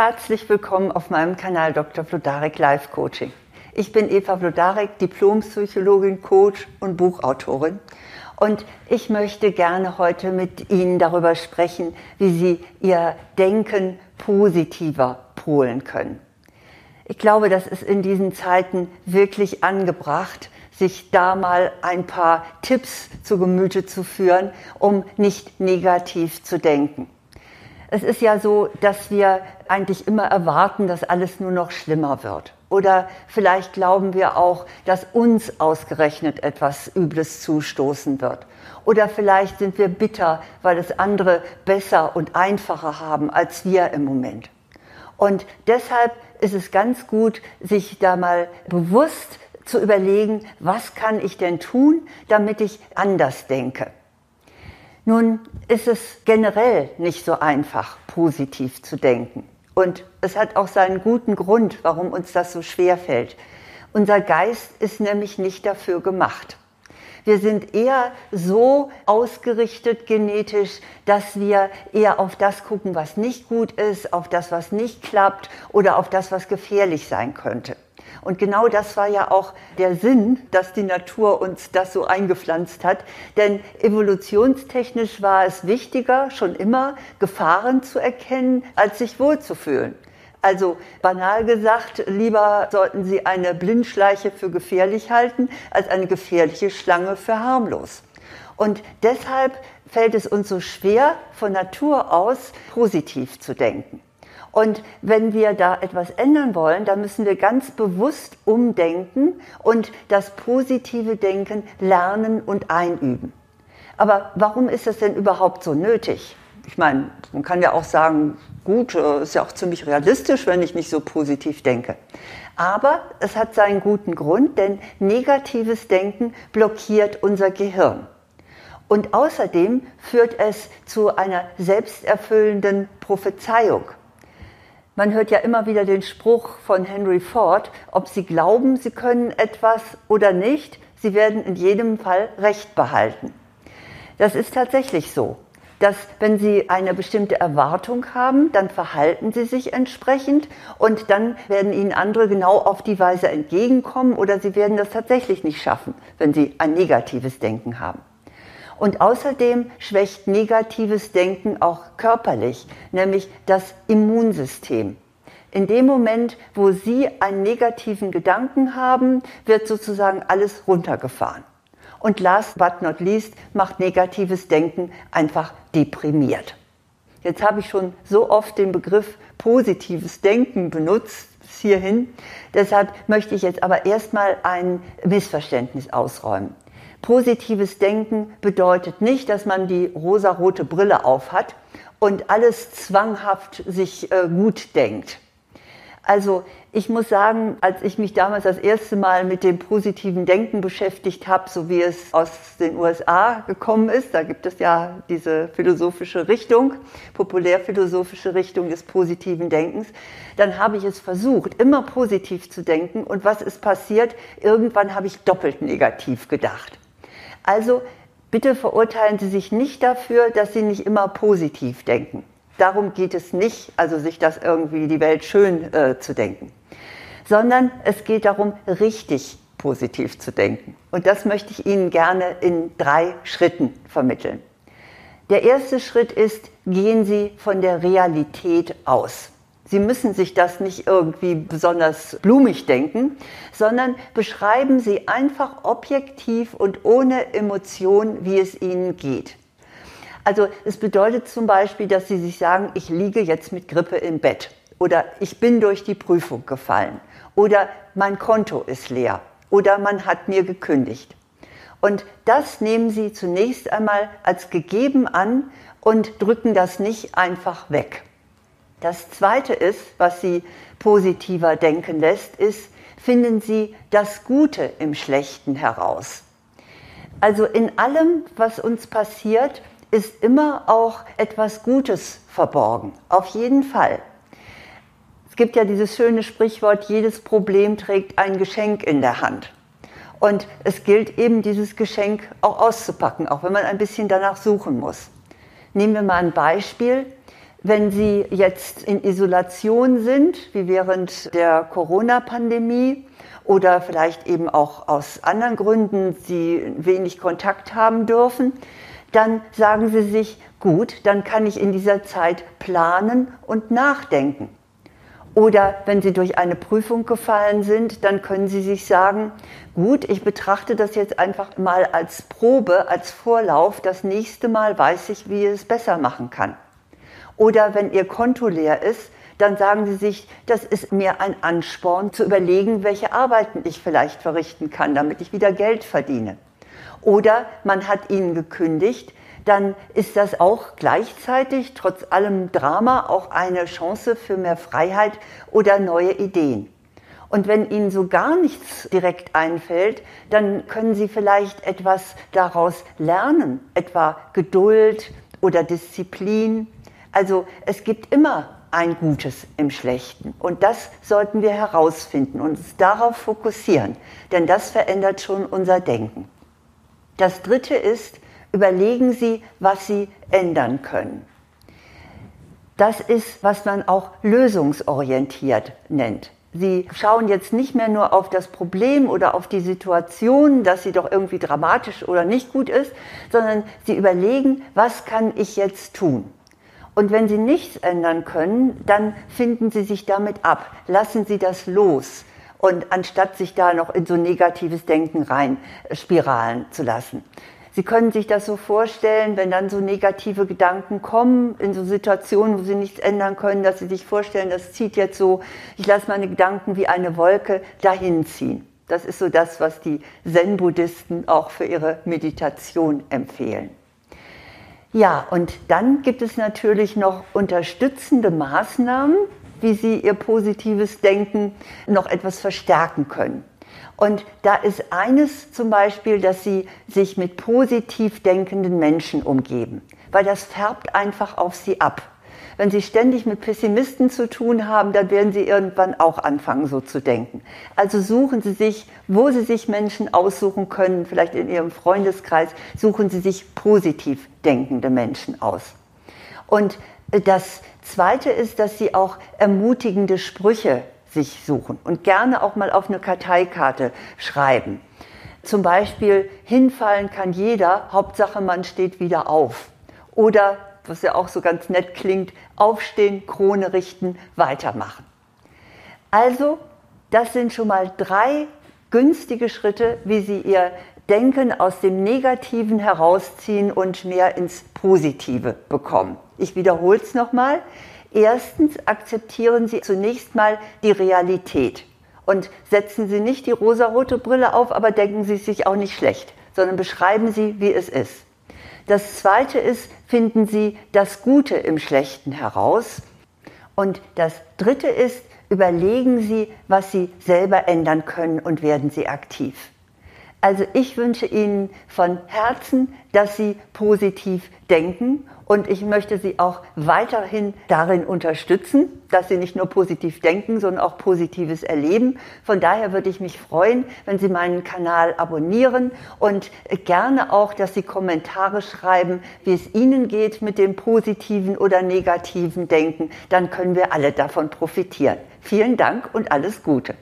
Herzlich willkommen auf meinem Kanal Dr. Vlodarek Life Coaching. Ich bin Eva Vlodarek, Diplompsychologin, Coach und Buchautorin. Und ich möchte gerne heute mit Ihnen darüber sprechen, wie Sie Ihr Denken positiver polen können. Ich glaube, das ist in diesen Zeiten wirklich angebracht, sich da mal ein paar Tipps zu Gemüte zu führen, um nicht negativ zu denken. Es ist ja so, dass wir eigentlich immer erwarten, dass alles nur noch schlimmer wird. Oder vielleicht glauben wir auch, dass uns ausgerechnet etwas Übles zustoßen wird. Oder vielleicht sind wir bitter, weil es andere besser und einfacher haben als wir im Moment. Und deshalb ist es ganz gut, sich da mal bewusst zu überlegen, was kann ich denn tun, damit ich anders denke. Nun ist es generell nicht so einfach, positiv zu denken. Und es hat auch seinen guten Grund, warum uns das so schwer fällt. Unser Geist ist nämlich nicht dafür gemacht. Wir sind eher so ausgerichtet genetisch, dass wir eher auf das gucken, was nicht gut ist, auf das, was nicht klappt oder auf das, was gefährlich sein könnte. Und genau das war ja auch der Sinn, dass die Natur uns das so eingepflanzt hat. Denn evolutionstechnisch war es wichtiger, schon immer Gefahren zu erkennen, als sich wohlzufühlen. Also banal gesagt, lieber sollten Sie eine Blindschleiche für gefährlich halten, als eine gefährliche Schlange für harmlos. Und deshalb fällt es uns so schwer, von Natur aus positiv zu denken. Und wenn wir da etwas ändern wollen, dann müssen wir ganz bewusst umdenken und das positive Denken lernen und einüben. Aber warum ist das denn überhaupt so nötig? Ich meine, man kann ja auch sagen, gut, äh, ist ja auch ziemlich realistisch, wenn ich nicht so positiv denke. Aber es hat seinen guten Grund, denn negatives Denken blockiert unser Gehirn. Und außerdem führt es zu einer selbsterfüllenden Prophezeiung. Man hört ja immer wieder den Spruch von Henry Ford, ob Sie glauben, Sie können etwas oder nicht, Sie werden in jedem Fall Recht behalten. Das ist tatsächlich so, dass wenn Sie eine bestimmte Erwartung haben, dann verhalten Sie sich entsprechend und dann werden Ihnen andere genau auf die Weise entgegenkommen oder Sie werden das tatsächlich nicht schaffen, wenn Sie ein negatives Denken haben. Und außerdem schwächt negatives Denken auch körperlich, nämlich das Immunsystem. In dem Moment, wo Sie einen negativen Gedanken haben, wird sozusagen alles runtergefahren. Und last but not least macht negatives Denken einfach deprimiert. Jetzt habe ich schon so oft den Begriff positives Denken benutzt bis hierhin. Deshalb möchte ich jetzt aber erstmal ein Missverständnis ausräumen. Positives Denken bedeutet nicht, dass man die rosarote Brille aufhat und alles zwanghaft sich äh, gut denkt. Also ich muss sagen, als ich mich damals das erste Mal mit dem positiven Denken beschäftigt habe, so wie es aus den USA gekommen ist, da gibt es ja diese philosophische Richtung, populärphilosophische Richtung des positiven Denkens, dann habe ich es versucht, immer positiv zu denken. Und was ist passiert? Irgendwann habe ich doppelt negativ gedacht. Also bitte verurteilen Sie sich nicht dafür, dass Sie nicht immer positiv denken. Darum geht es nicht, also sich das irgendwie die Welt schön äh, zu denken, sondern es geht darum, richtig positiv zu denken. Und das möchte ich Ihnen gerne in drei Schritten vermitteln. Der erste Schritt ist, gehen Sie von der Realität aus. Sie müssen sich das nicht irgendwie besonders blumig denken, sondern beschreiben Sie einfach objektiv und ohne Emotion, wie es Ihnen geht. Also es bedeutet zum Beispiel, dass Sie sich sagen, ich liege jetzt mit Grippe im Bett oder ich bin durch die Prüfung gefallen oder mein Konto ist leer oder man hat mir gekündigt. Und das nehmen Sie zunächst einmal als gegeben an und drücken das nicht einfach weg. Das Zweite ist, was Sie positiver denken lässt, ist, finden Sie das Gute im Schlechten heraus. Also in allem, was uns passiert, ist immer auch etwas Gutes verborgen. Auf jeden Fall. Es gibt ja dieses schöne Sprichwort, jedes Problem trägt ein Geschenk in der Hand. Und es gilt eben, dieses Geschenk auch auszupacken, auch wenn man ein bisschen danach suchen muss. Nehmen wir mal ein Beispiel wenn Sie jetzt in Isolation sind, wie während der Corona-Pandemie, oder vielleicht eben auch aus anderen Gründen Sie wenig Kontakt haben dürfen, dann sagen Sie sich, gut, dann kann ich in dieser Zeit planen und nachdenken. Oder wenn Sie durch eine Prüfung gefallen sind, dann können Sie sich sagen, gut, ich betrachte das jetzt einfach mal als Probe, als Vorlauf. Das nächste Mal weiß ich, wie ich es besser machen kann. Oder wenn Ihr Konto leer ist, dann sagen Sie sich, das ist mir ein Ansporn zu überlegen, welche Arbeiten ich vielleicht verrichten kann, damit ich wieder Geld verdiene. Oder man hat Ihnen gekündigt, dann ist das auch gleichzeitig, trotz allem Drama, auch eine Chance für mehr Freiheit oder neue Ideen. Und wenn Ihnen so gar nichts direkt einfällt, dann können Sie vielleicht etwas daraus lernen, etwa Geduld oder Disziplin. Also es gibt immer ein Gutes im Schlechten. Und das sollten wir herausfinden und uns darauf fokussieren, denn das verändert schon unser Denken. Das Dritte ist, überlegen Sie, was Sie ändern können. Das ist, was man auch lösungsorientiert nennt. Sie schauen jetzt nicht mehr nur auf das Problem oder auf die Situation, dass sie doch irgendwie dramatisch oder nicht gut ist, sondern sie überlegen, was kann ich jetzt tun? Und wenn Sie nichts ändern können, dann finden Sie sich damit ab. Lassen Sie das los. Und anstatt sich da noch in so negatives Denken rein äh, spiralen zu lassen. Sie können sich das so vorstellen, wenn dann so negative Gedanken kommen, in so Situationen, wo Sie nichts ändern können, dass Sie sich vorstellen, das zieht jetzt so, ich lasse meine Gedanken wie eine Wolke dahin ziehen. Das ist so das, was die Zen-Buddhisten auch für ihre Meditation empfehlen. Ja, und dann gibt es natürlich noch unterstützende Maßnahmen, wie Sie Ihr positives Denken noch etwas verstärken können. Und da ist eines zum Beispiel, dass Sie sich mit positiv denkenden Menschen umgeben, weil das färbt einfach auf Sie ab. Wenn Sie ständig mit Pessimisten zu tun haben, dann werden Sie irgendwann auch anfangen, so zu denken. Also suchen Sie sich, wo Sie sich Menschen aussuchen können, vielleicht in Ihrem Freundeskreis, suchen Sie sich positiv denkende Menschen aus. Und das Zweite ist, dass Sie auch ermutigende Sprüche sich suchen und gerne auch mal auf eine Karteikarte schreiben. Zum Beispiel, hinfallen kann jeder, Hauptsache man steht wieder auf. Oder was ja auch so ganz nett klingt, aufstehen, Krone richten, weitermachen. Also, das sind schon mal drei günstige Schritte, wie Sie Ihr Denken aus dem Negativen herausziehen und mehr ins Positive bekommen. Ich wiederhole es nochmal. Erstens akzeptieren Sie zunächst mal die Realität und setzen Sie nicht die rosarote Brille auf, aber denken Sie sich auch nicht schlecht, sondern beschreiben Sie, wie es ist. Das zweite ist, finden Sie das Gute im Schlechten heraus. Und das dritte ist, überlegen Sie, was Sie selber ändern können und werden Sie aktiv. Also ich wünsche Ihnen von Herzen, dass Sie positiv denken und ich möchte Sie auch weiterhin darin unterstützen, dass Sie nicht nur positiv denken, sondern auch Positives erleben. Von daher würde ich mich freuen, wenn Sie meinen Kanal abonnieren und gerne auch, dass Sie Kommentare schreiben, wie es Ihnen geht mit dem positiven oder negativen Denken. Dann können wir alle davon profitieren. Vielen Dank und alles Gute.